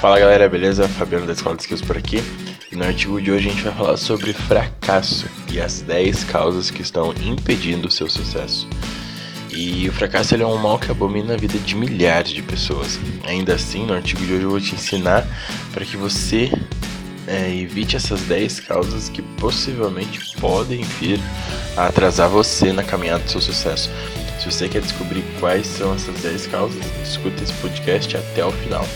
Fala galera, beleza? Fabiano da Escola de Skills por aqui. No artigo de hoje a gente vai falar sobre fracasso e as 10 causas que estão impedindo o seu sucesso. E o fracasso é um mal que abomina a vida de milhares de pessoas. Ainda assim, no artigo de hoje eu vou te ensinar para que você é, evite essas 10 causas que possivelmente podem vir a atrasar você na caminhada do seu sucesso. Se você quer descobrir quais são essas 10 causas, escuta esse podcast até o final.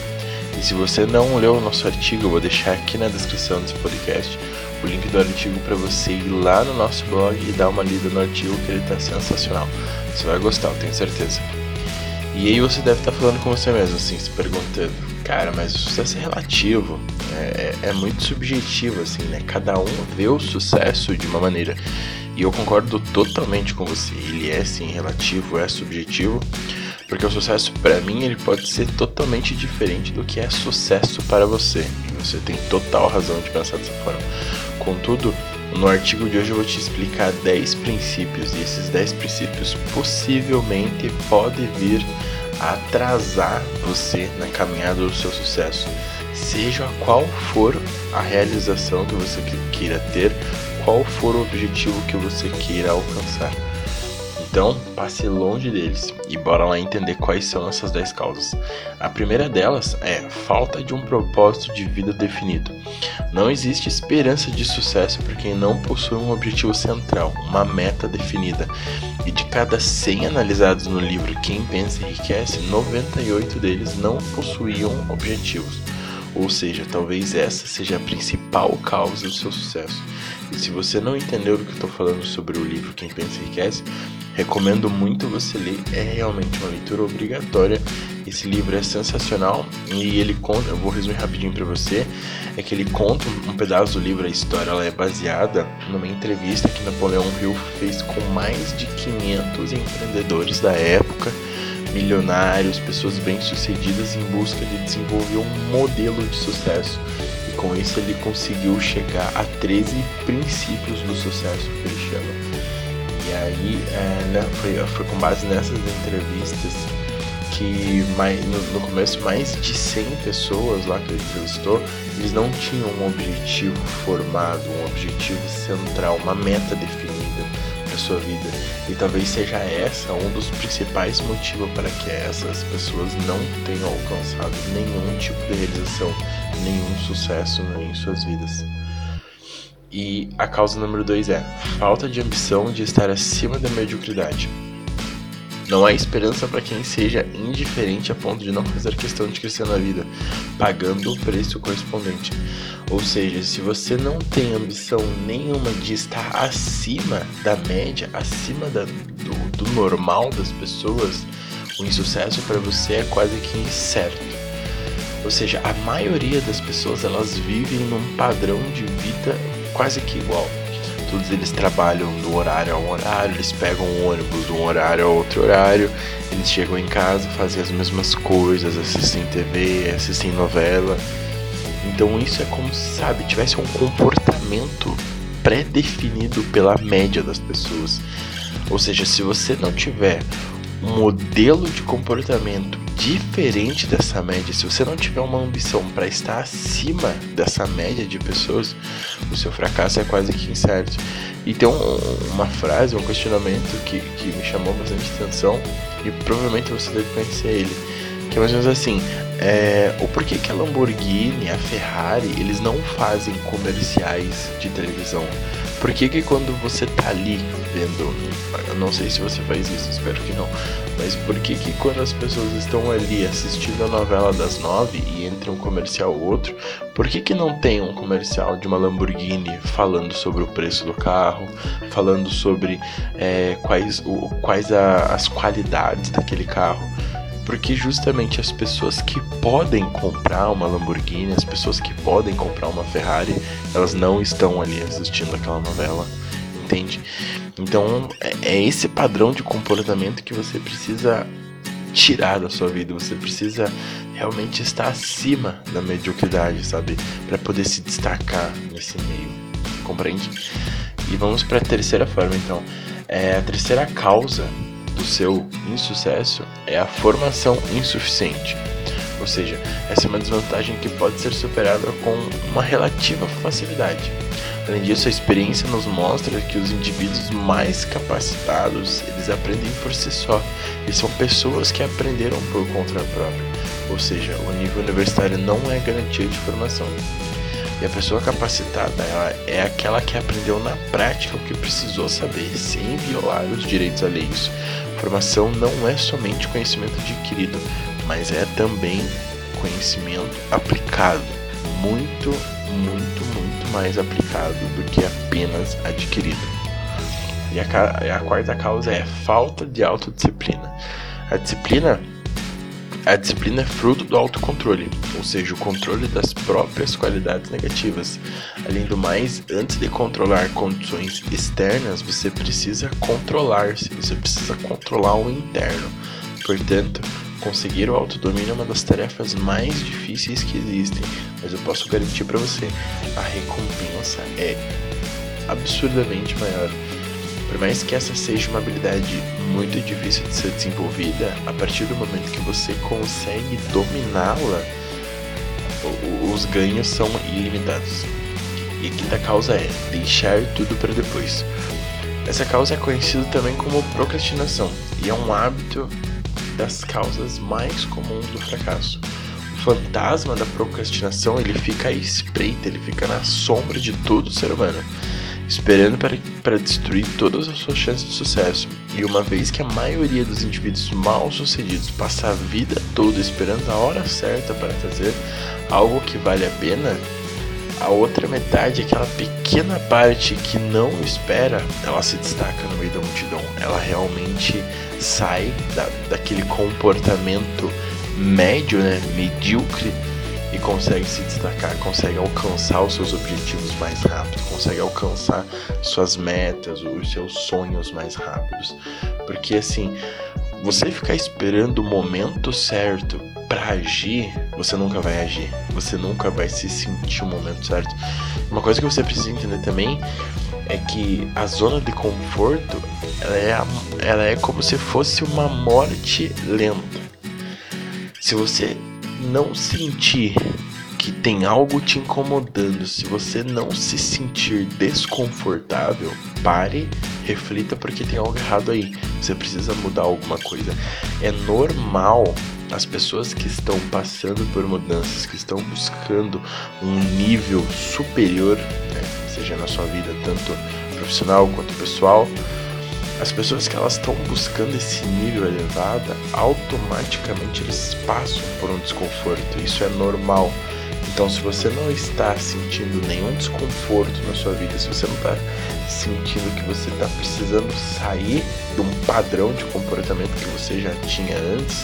E se você não leu o nosso artigo, eu vou deixar aqui na descrição desse podcast o link do artigo para você ir lá no nosso blog e dar uma lida no artigo que ele está sensacional. Você vai gostar, eu tenho certeza. E aí você deve estar tá falando com você mesmo, assim, se perguntando, cara, mas o sucesso é relativo, é, é, é muito subjetivo, assim, né? Cada um vê o sucesso de uma maneira. E eu concordo totalmente com você. Ele é sim relativo, é subjetivo. Porque o sucesso para mim ele pode ser totalmente diferente do que é sucesso para você. Você tem total razão de pensar dessa forma. Contudo, no artigo de hoje eu vou te explicar 10 princípios e esses 10 princípios possivelmente podem vir a atrasar você na caminhada do seu sucesso. Seja qual for a realização que você queira ter, qual for o objetivo que você queira alcançar. Então, passe longe deles e bora lá entender quais são essas 10 causas. A primeira delas é falta de um propósito de vida definido. Não existe esperança de sucesso para quem não possui um objetivo central, uma meta definida. E de cada 100 analisados no livro Quem Pensa Enriquece, 98 deles não possuíam objetivos. Ou seja, talvez essa seja a principal causa do seu sucesso. E se você não entendeu do que estou falando sobre o livro Quem Pensa Enriquece, recomendo muito você ler. É realmente uma leitura obrigatória. Esse livro é sensacional e ele conta, eu vou resumir rapidinho para você, é que ele conta um pedaço do livro, a história ela é baseada numa entrevista que Napoleão Hill fez com mais de 500 empreendedores da época milionários, pessoas bem-sucedidas em busca de desenvolver um modelo de sucesso. E com isso ele conseguiu chegar a 13 princípios do sucesso que ele chama. E aí é, né, foi, foi com base nessas entrevistas que mais, no, no, começo mais de 100 pessoas lá que ele entrevistou, eles não tinham um objetivo formado, um objetivo central, uma meta definida para sua vida. E talvez seja essa um dos principais motivos para que essas pessoas não tenham alcançado nenhum tipo de realização, nenhum sucesso em suas vidas. E a causa número dois é falta de ambição de estar acima da mediocridade. Não há esperança para quem seja indiferente a ponto de não fazer questão de crescer na vida, pagando o preço correspondente. Ou seja, se você não tem ambição nenhuma de estar acima da média, acima da, do, do normal das pessoas, o insucesso para você é quase que incerto. Ou seja, a maioria das pessoas elas vivem num padrão de vida quase que igual. Todos eles trabalham do horário a um horário, eles pegam um ônibus de um horário a outro horário, eles chegam em casa, fazem as mesmas coisas, assistem TV, assistem novela. Então isso é como, sabe, tivesse um comportamento pré-definido pela média das pessoas. Ou seja, se você não tiver um modelo de comportamento diferente dessa média, se você não tiver uma ambição para estar acima dessa média de pessoas, o seu fracasso é quase que incerto. E tem um, uma frase, um questionamento que, que me chamou bastante atenção e provavelmente você deve conhecer ele, que é mais ou menos assim: é, o porquê que a Lamborghini, a Ferrari, eles não fazem comerciais de televisão? Por que, que quando você tá ali vendo, eu não sei se você faz isso, espero que não, mas por que que quando as pessoas estão ali assistindo a novela das nove e entre um comercial ou outro, por que que não tem um comercial de uma Lamborghini falando sobre o preço do carro, falando sobre é, quais, o, quais a, as qualidades daquele carro? Porque justamente as pessoas que podem comprar uma Lamborghini, as pessoas que podem comprar uma Ferrari, elas não estão ali assistindo aquela novela, entende? Então é, é esse padrão de comportamento que você precisa tirar da sua vida, você precisa realmente estar acima da mediocridade, sabe? Para poder se destacar nesse meio, compreende? E vamos para a terceira forma então. É, a terceira causa do seu insucesso é a formação insuficiente. Ou seja, essa é uma desvantagem que pode ser superada com uma relativa facilidade. Além disso, a experiência nos mostra que os indivíduos mais capacitados, eles aprendem por si só, e são pessoas que aprenderam por conta própria. Ou seja, o nível universitário não é garantia de formação. E a pessoa capacitada ela é aquela que aprendeu na prática o que precisou saber, sem violar os direitos alheios. Formação não é somente conhecimento adquirido, mas é também conhecimento aplicado. Muito, muito, muito mais aplicado do que apenas adquirido. E a, a quarta causa é falta de autodisciplina. A disciplina a disciplina é fruto do autocontrole, ou seja, o controle das próprias qualidades negativas. Além do mais, antes de controlar condições externas, você precisa controlar-se, você precisa controlar o interno. Portanto, conseguir o autodomínio é uma das tarefas mais difíceis que existem, mas eu posso garantir para você, a recompensa é absurdamente maior. Por mais que essa seja uma habilidade muito difícil de ser desenvolvida, a partir do momento que você consegue dominá-la, os ganhos são ilimitados. E a quinta causa é deixar tudo para depois. Essa causa é conhecida também como procrastinação e é um hábito das causas mais comuns do fracasso. O fantasma da procrastinação ele fica à espreita, ele fica na sombra de todo ser humano esperando para, para destruir todas as suas chances de sucesso. E uma vez que a maioria dos indivíduos mal sucedidos passa a vida toda esperando a hora certa para fazer algo que vale a pena, a outra metade, aquela pequena parte que não espera, ela se destaca no meio da multidão. Ela realmente sai da, daquele comportamento médio, né, medíocre consegue se destacar, consegue alcançar os seus objetivos mais rápido, consegue alcançar suas metas, os seus sonhos mais rápidos. Porque assim, você ficar esperando o momento certo para agir, você nunca vai agir. Você nunca vai se sentir o momento certo. Uma coisa que você precisa entender também é que a zona de conforto ela é, a, ela é como se fosse uma morte lenta. Se você não sentir que tem algo te incomodando, se você não se sentir desconfortável, pare, reflita porque tem algo errado aí. Você precisa mudar alguma coisa. É normal as pessoas que estão passando por mudanças, que estão buscando um nível superior, né, seja na sua vida tanto profissional quanto pessoal, as pessoas que elas estão buscando esse nível elevado, automaticamente eles passam por um desconforto. Isso é normal. Então, se você não está sentindo nenhum desconforto na sua vida, se você não está sentindo que você está precisando sair de um padrão de comportamento que você já tinha antes,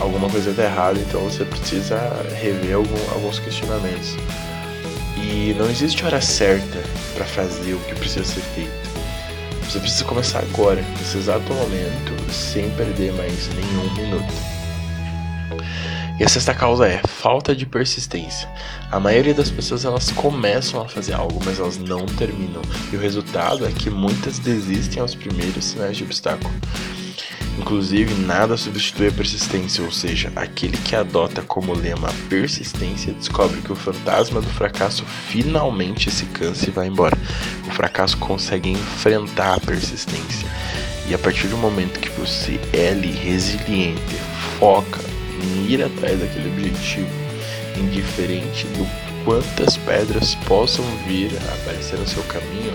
alguma coisa está errada. Então, você precisa rever algum, alguns questionamentos. E não existe hora certa para fazer o que precisa ser feito. Você precisa começar agora, nesse exato momento, sem perder mais nenhum minuto. E a sexta causa é falta de persistência. A maioria das pessoas elas começam a fazer algo, mas elas não terminam. E o resultado é que muitas desistem aos primeiros sinais de obstáculo. Inclusive, nada substitui a persistência, ou seja, aquele que adota como lema a persistência descobre que o fantasma do fracasso finalmente se cansa e vai embora. O fracasso consegue enfrentar a persistência. E a partir do momento que você é ali resiliente, foca em ir atrás daquele objetivo, indiferente do quantas pedras possam vir a aparecer no seu caminho,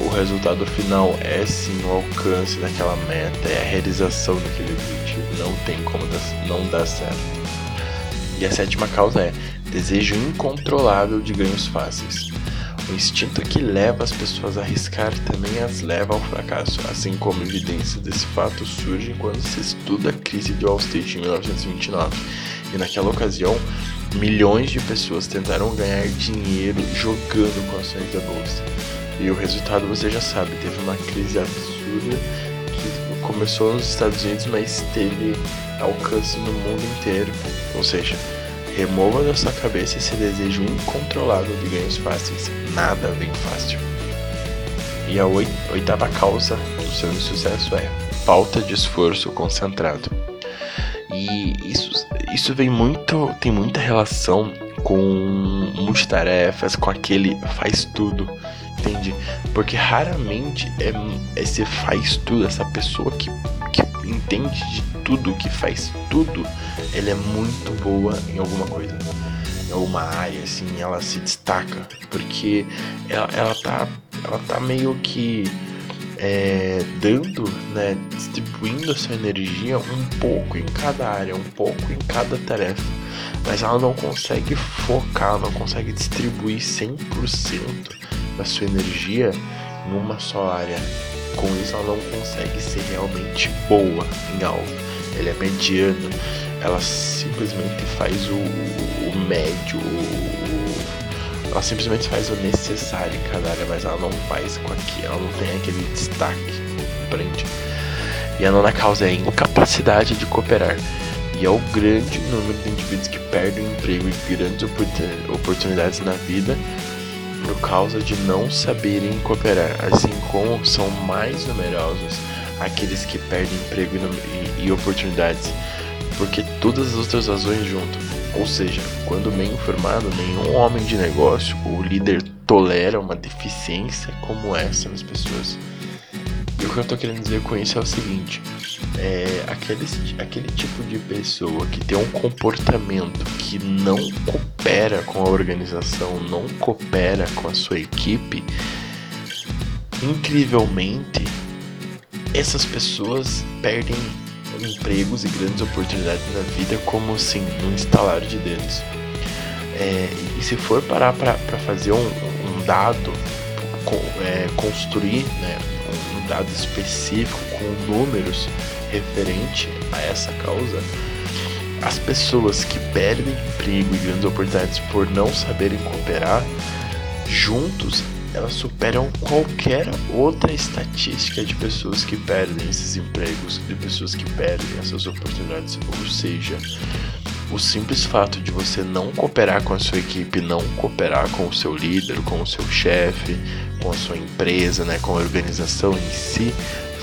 o resultado final é sim o alcance daquela meta, é a realização daquele objetivo. Não tem como não dar certo. E a sétima causa é desejo incontrolável de ganhos fáceis. O instinto que leva as pessoas a arriscar também as leva ao fracasso, assim como evidências desse fato surgem quando se estuda a crise de Wall Street em 1929. E naquela ocasião, milhões de pessoas tentaram ganhar dinheiro jogando com ações da bolsa. E o resultado você já sabe, teve uma crise absurda que começou nos Estados Unidos, mas teve alcance no mundo inteiro. Ou seja, remova da sua cabeça esse desejo incontrolável de ganhos fáceis. Nada vem fácil. E a oitava causa do seu insucesso é falta de esforço concentrado. E isso, isso vem muito, tem muita relação com multitarefas, com aquele faz tudo, entende? Porque raramente é esse faz tudo, essa pessoa que, que entende de tudo, que faz tudo, ela é muito boa em alguma coisa. Em alguma área, assim, ela se destaca. Porque ela, ela, tá, ela tá meio que é, dando, né, distribuindo essa energia um pouco em cada área, um pouco em cada tarefa, mas ela não consegue focar, não consegue distribuir 100% da sua energia em uma só área. Com isso, ela não consegue ser realmente boa em algo. Ela é mediana, ela simplesmente faz o, o médio, o, ela simplesmente faz o necessário em cada área, mas ela não faz com aquilo, ela não tem aquele destaque, compreende? E a nona causa é a incapacidade de cooperar. E é o grande número de indivíduos que perdem o emprego e grandes oportunidades na vida por causa de não saberem cooperar, assim como são mais numerosos aqueles que perdem emprego e, e oportunidades, porque todas as outras razões juntam ou seja, quando bem informado, nenhum homem de negócio ou líder tolera uma deficiência como essa nas pessoas. Que eu estou querendo dizer com isso é o seguinte: é aquele, aquele tipo de pessoa que tem um comportamento que não coopera com a organização, não coopera com a sua equipe, incrivelmente, essas pessoas perdem empregos e grandes oportunidades na vida como assim, num instalar de dedos. É, e se for parar para fazer um, um dado, com, é, construir né, um dado específico com números referente a essa causa, as pessoas que perdem emprego e grandes oportunidades por não saberem cooperar, juntos elas superam qualquer outra estatística de pessoas que perdem esses empregos, de pessoas que perdem essas oportunidades. Ou seja, o simples fato de você não cooperar com a sua equipe, não cooperar com o seu líder, com o seu chefe, com a sua empresa, né, com a organização em si,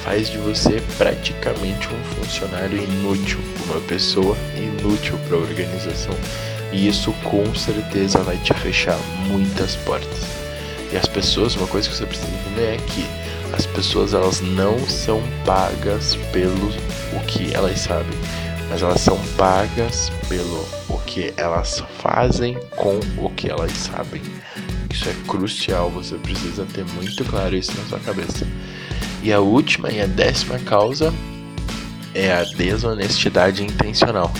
faz de você praticamente um funcionário inútil, uma pessoa inútil para a organização. E isso com certeza vai te fechar muitas portas. E as pessoas, uma coisa que você precisa entender é que as pessoas elas não são pagas pelo o que elas sabem, mas elas são pagas pelo o que elas fazem com o que elas sabem. Isso é crucial, você precisa ter muito claro isso na sua cabeça. E a última e a décima causa é a desonestidade intencional.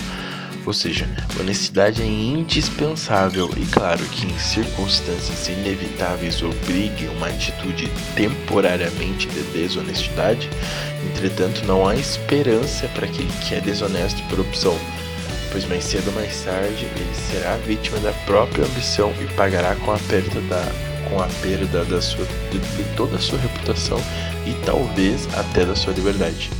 Ou seja, honestidade é indispensável e claro que em circunstâncias inevitáveis obrigue uma atitude temporariamente de desonestidade, entretanto não há esperança para aquele que é desonesto por opção, pois mais cedo ou mais tarde ele será vítima da própria ambição e pagará com a perda da com a perda da sua, de, de toda a sua reputação e talvez até da sua liberdade.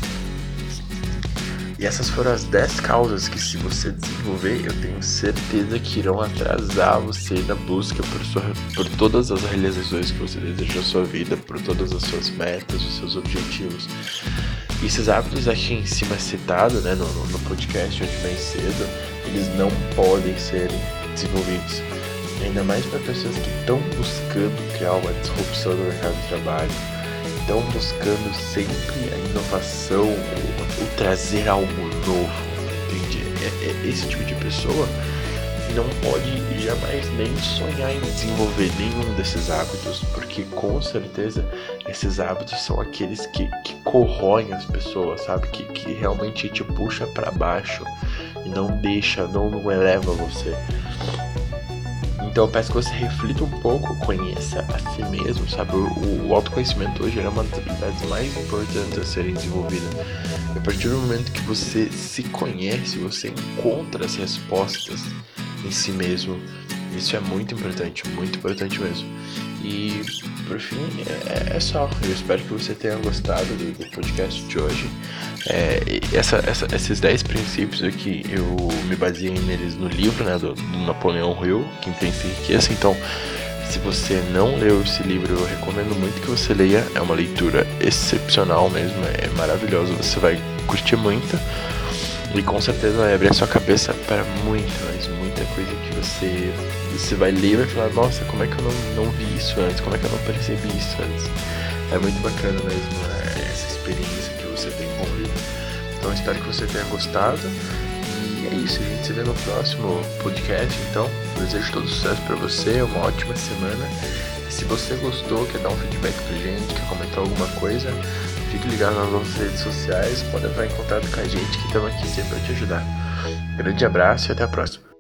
E essas foram as 10 causas que, se você desenvolver, eu tenho certeza que irão atrasar você na busca por, sua, por todas as realizações que você deseja na sua vida, por todas as suas metas, os seus objetivos. E esses hábitos aqui em cima citado, né, no, no podcast hoje bem cedo, eles não podem ser desenvolvidos. Ainda mais para pessoas que estão buscando criar uma disrupção no mercado de trabalho estão buscando sempre a inovação, o, trazer algo novo, entende? É, é, esse tipo de pessoa não pode jamais nem sonhar em desenvolver nenhum desses hábitos, porque com certeza esses hábitos são aqueles que, que corroem as pessoas, sabe? Que, que realmente te puxa para baixo e não deixa, não, não eleva você. Então eu peço que você reflita um pouco, conheça a si mesmo, sabe? O, o autoconhecimento hoje é uma das habilidades mais importantes a serem desenvolvidas. A partir do momento que você se conhece, você encontra as respostas em si mesmo. Isso é muito importante, muito importante mesmo. E por fim, é, é só. Eu espero que você tenha gostado do, do podcast de hoje. É, essa, essa, esses 10 princípios aqui, eu me baseei neles no livro né, do, do Napoleão Hill, Quem Pensa Enriqueça. Então, se você não leu esse livro, eu recomendo muito que você leia. É uma leitura excepcional mesmo, é maravilhosa, você vai curtir muito. E com certeza vai abrir a sua cabeça para muita, mas muita coisa que você, você vai ler e vai falar, nossa, como é que eu não, não vi isso antes? Como é que eu não percebi isso antes? É muito bacana mesmo né, essa experiência que você tem com o. Então espero que você tenha gostado. E é isso, a gente se vê no próximo podcast. Então, desejo todo sucesso para você, uma ótima semana. E se você gostou, quer dar um feedback pra gente, quer comentar alguma coisa, fique ligado nas nossas redes sociais, pode entrar em contato com a gente que estamos aqui sempre para te ajudar. Grande abraço e até a próxima.